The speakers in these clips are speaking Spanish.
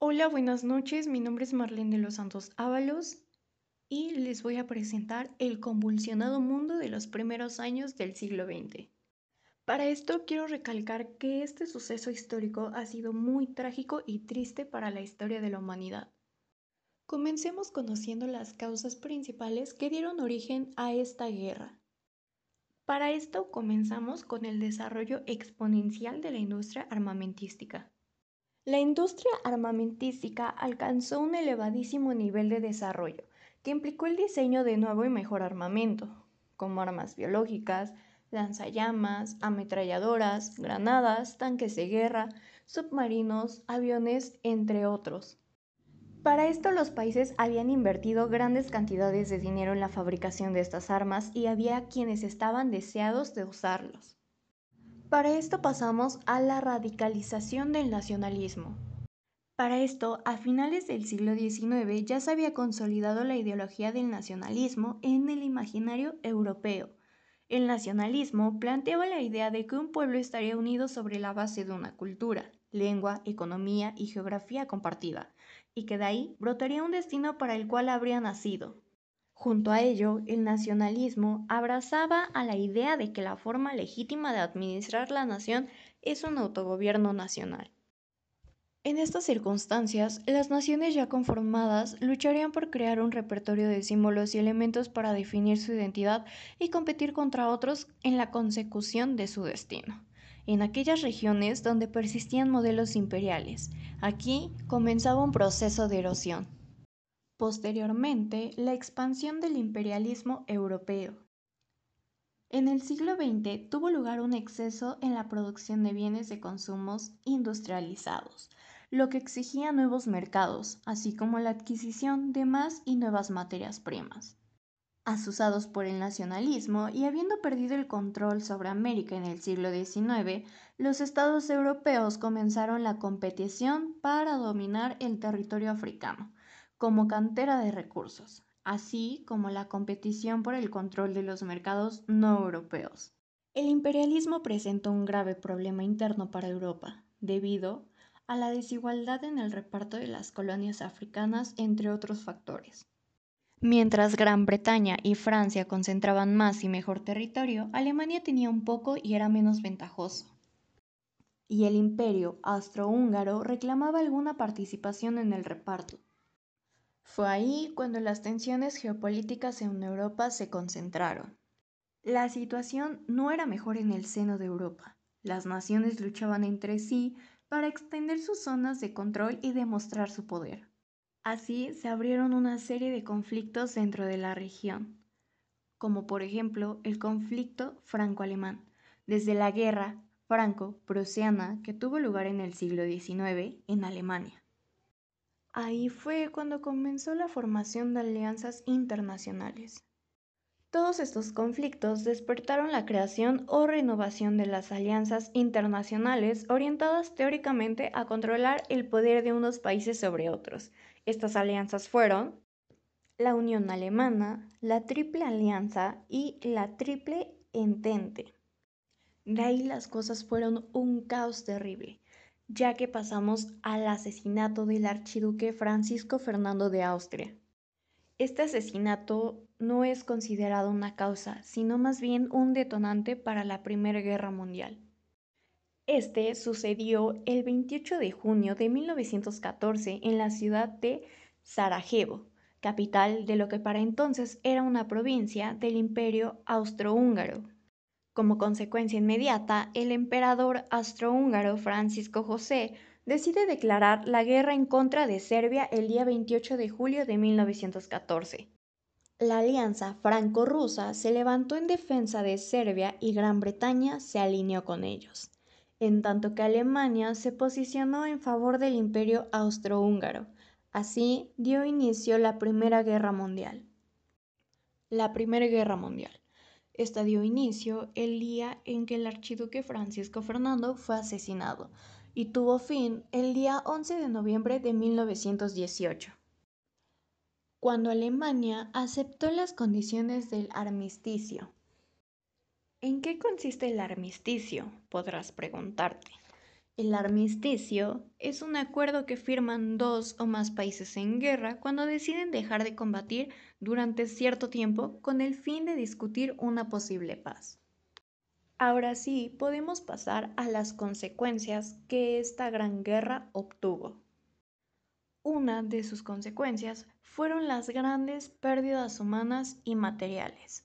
Hola, buenas noches. Mi nombre es Marlene de los Santos Ábalos y les voy a presentar el convulsionado mundo de los primeros años del siglo XX. Para esto quiero recalcar que este suceso histórico ha sido muy trágico y triste para la historia de la humanidad. Comencemos conociendo las causas principales que dieron origen a esta guerra. Para esto comenzamos con el desarrollo exponencial de la industria armamentística. La industria armamentística alcanzó un elevadísimo nivel de desarrollo, que implicó el diseño de nuevo y mejor armamento, como armas biológicas, lanzallamas, ametralladoras, granadas, tanques de guerra, submarinos, aviones, entre otros. Para esto los países habían invertido grandes cantidades de dinero en la fabricación de estas armas y había quienes estaban deseados de usarlos. Para esto pasamos a la radicalización del nacionalismo. Para esto, a finales del siglo XIX ya se había consolidado la ideología del nacionalismo en el imaginario europeo. El nacionalismo planteaba la idea de que un pueblo estaría unido sobre la base de una cultura, lengua, economía y geografía compartida, y que de ahí brotaría un destino para el cual habría nacido. Junto a ello, el nacionalismo abrazaba a la idea de que la forma legítima de administrar la nación es un autogobierno nacional. En estas circunstancias, las naciones ya conformadas lucharían por crear un repertorio de símbolos y elementos para definir su identidad y competir contra otros en la consecución de su destino en aquellas regiones donde persistían modelos imperiales. Aquí comenzaba un proceso de erosión. Posteriormente, la expansión del imperialismo europeo. En el siglo XX tuvo lugar un exceso en la producción de bienes de consumos industrializados, lo que exigía nuevos mercados, así como la adquisición de más y nuevas materias primas asusados por el nacionalismo y habiendo perdido el control sobre América en el siglo XIX, los estados europeos comenzaron la competición para dominar el territorio africano como cantera de recursos, así como la competición por el control de los mercados no europeos. El imperialismo presentó un grave problema interno para Europa, debido a la desigualdad en el reparto de las colonias africanas, entre otros factores. Mientras Gran Bretaña y Francia concentraban más y mejor territorio, Alemania tenía un poco y era menos ventajoso. Y el imperio austrohúngaro reclamaba alguna participación en el reparto. Fue ahí cuando las tensiones geopolíticas en Europa se concentraron. La situación no era mejor en el seno de Europa. Las naciones luchaban entre sí para extender sus zonas de control y demostrar su poder. Así se abrieron una serie de conflictos dentro de la región, como por ejemplo el conflicto franco-alemán, desde la guerra franco-prusiana que tuvo lugar en el siglo XIX en Alemania. Ahí fue cuando comenzó la formación de alianzas internacionales. Todos estos conflictos despertaron la creación o renovación de las alianzas internacionales orientadas teóricamente a controlar el poder de unos países sobre otros, estas alianzas fueron la Unión Alemana, la Triple Alianza y la Triple Entente. De ahí las cosas fueron un caos terrible, ya que pasamos al asesinato del archiduque Francisco Fernando de Austria. Este asesinato no es considerado una causa, sino más bien un detonante para la Primera Guerra Mundial. Este sucedió el 28 de junio de 1914 en la ciudad de Sarajevo, capital de lo que para entonces era una provincia del Imperio Austrohúngaro. Como consecuencia inmediata, el emperador austrohúngaro Francisco José decide declarar la guerra en contra de Serbia el día 28 de julio de 1914. La alianza franco-rusa se levantó en defensa de Serbia y Gran Bretaña se alineó con ellos en tanto que Alemania se posicionó en favor del imperio austrohúngaro. Así dio inicio la Primera Guerra Mundial. La Primera Guerra Mundial. Esta dio inicio el día en que el archiduque Francisco Fernando fue asesinado y tuvo fin el día 11 de noviembre de 1918 cuando Alemania aceptó las condiciones del armisticio ¿En qué consiste el armisticio? podrás preguntarte. El armisticio es un acuerdo que firman dos o más países en guerra cuando deciden dejar de combatir durante cierto tiempo con el fin de discutir una posible paz. Ahora sí, podemos pasar a las consecuencias que esta gran guerra obtuvo. Una de sus consecuencias fueron las grandes pérdidas humanas y materiales,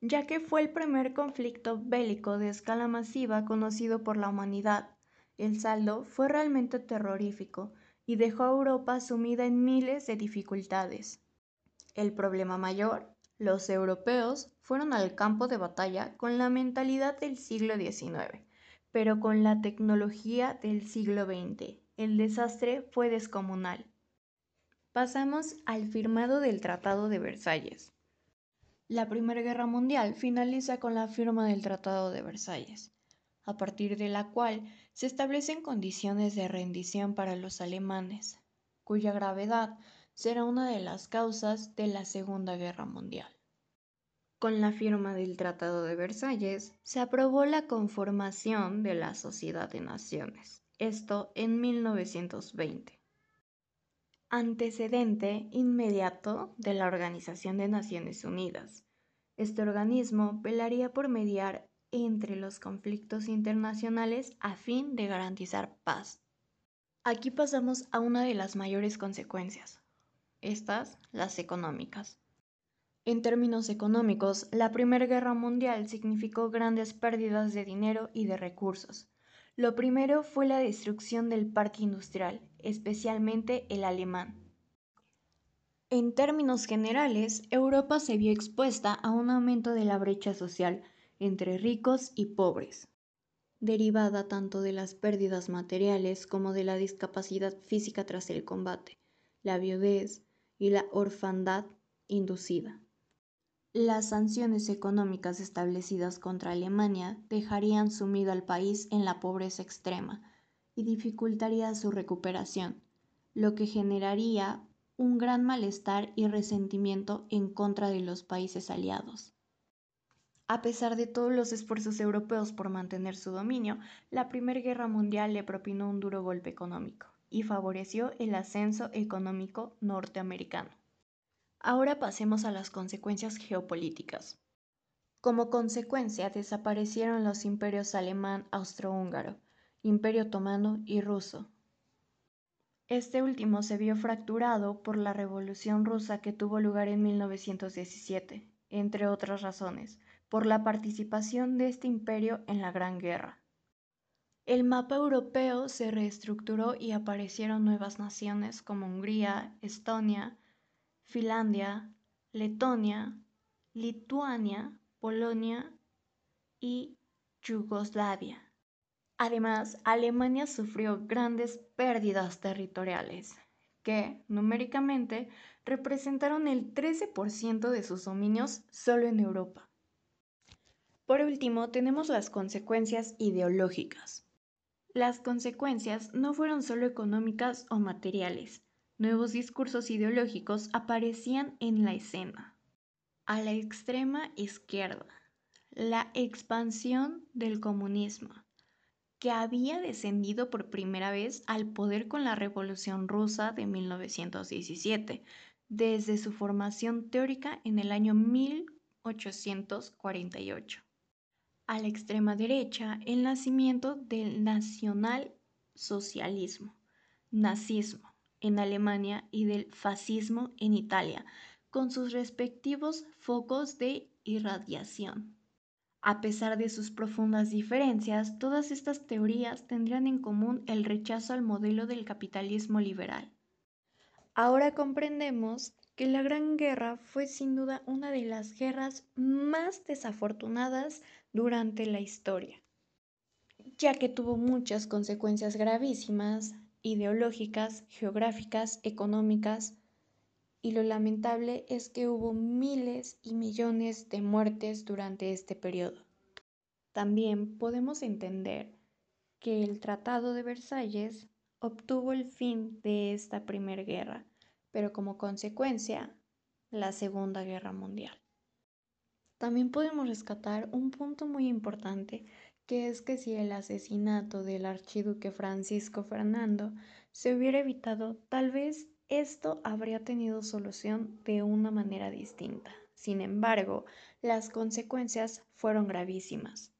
ya que fue el primer conflicto bélico de escala masiva conocido por la humanidad el saldo fue realmente terrorífico y dejó a Europa sumida en miles de dificultades. El problema mayor, los europeos fueron al campo de batalla con la mentalidad del siglo XIX, pero con la tecnología del siglo XX. El desastre fue descomunal. Pasamos al firmado del Tratado de Versalles. La Primera Guerra Mundial finaliza con la firma del Tratado de Versalles a partir de la cual se establecen condiciones de rendición para los alemanes, cuya gravedad será una de las causas de la Segunda Guerra Mundial. Con la firma del Tratado de Versalles se aprobó la conformación de la Sociedad de Naciones, esto en 1920. Antecedente inmediato de la Organización de Naciones Unidas. Este organismo velaría por mediar entre los conflictos internacionales a fin de garantizar paz. Aquí pasamos a una de las mayores consecuencias, estas las económicas. En términos económicos, la Primera Guerra Mundial significó grandes pérdidas de dinero y de recursos. Lo primero fue la destrucción del parque industrial, especialmente el alemán. En términos generales, Europa se vio expuesta a un aumento de la brecha social, entre ricos y pobres, derivada tanto de las pérdidas materiales como de la discapacidad física tras el combate, la viudez y la orfandad inducida. Las sanciones económicas establecidas contra Alemania dejarían sumido al país en la pobreza extrema y dificultaría su recuperación, lo que generaría un gran malestar y resentimiento en contra de los países aliados. A pesar de todos los esfuerzos europeos por mantener su dominio, la Primera Guerra Mundial le propinó un duro golpe económico y favoreció el ascenso económico norteamericano. Ahora pasemos a las consecuencias geopolíticas. Como consecuencia desaparecieron los imperios alemán, austrohúngaro, imperio otomano y ruso. Este último se vio fracturado por la Revolución rusa que tuvo lugar en 1917, entre otras razones, por la participación de este imperio en la Gran Guerra. El mapa europeo se reestructuró y aparecieron nuevas naciones como Hungría, Estonia, Finlandia, Letonia, Lituania, Polonia y Yugoslavia. Además, Alemania sufrió grandes pérdidas territoriales, que numéricamente representaron el 13% de sus dominios solo en Europa. Por último, tenemos las consecuencias ideológicas. Las consecuencias no fueron solo económicas o materiales. Nuevos discursos ideológicos aparecían en la escena. A la extrema izquierda, la expansión del comunismo, que había descendido por primera vez al poder con la Revolución Rusa de 1917, desde su formación teórica en el año 1848 a la extrema derecha el nacimiento del nacionalsocialismo, nazismo en Alemania y del fascismo en Italia, con sus respectivos focos de irradiación. A pesar de sus profundas diferencias, todas estas teorías tendrían en común el rechazo al modelo del capitalismo liberal. Ahora comprendemos que la Gran Guerra fue sin duda una de las guerras más desafortunadas durante la historia, ya que tuvo muchas consecuencias gravísimas, ideológicas, geográficas, económicas, y lo lamentable es que hubo miles y millones de muertes durante este periodo. También podemos entender que el Tratado de Versalles obtuvo el fin de esta primera guerra, pero como consecuencia, la Segunda Guerra Mundial. También podemos rescatar un punto muy importante que es que si el asesinato del archiduque Francisco Fernando se hubiera evitado, tal vez esto habría tenido solución de una manera distinta. Sin embargo, las consecuencias fueron gravísimas.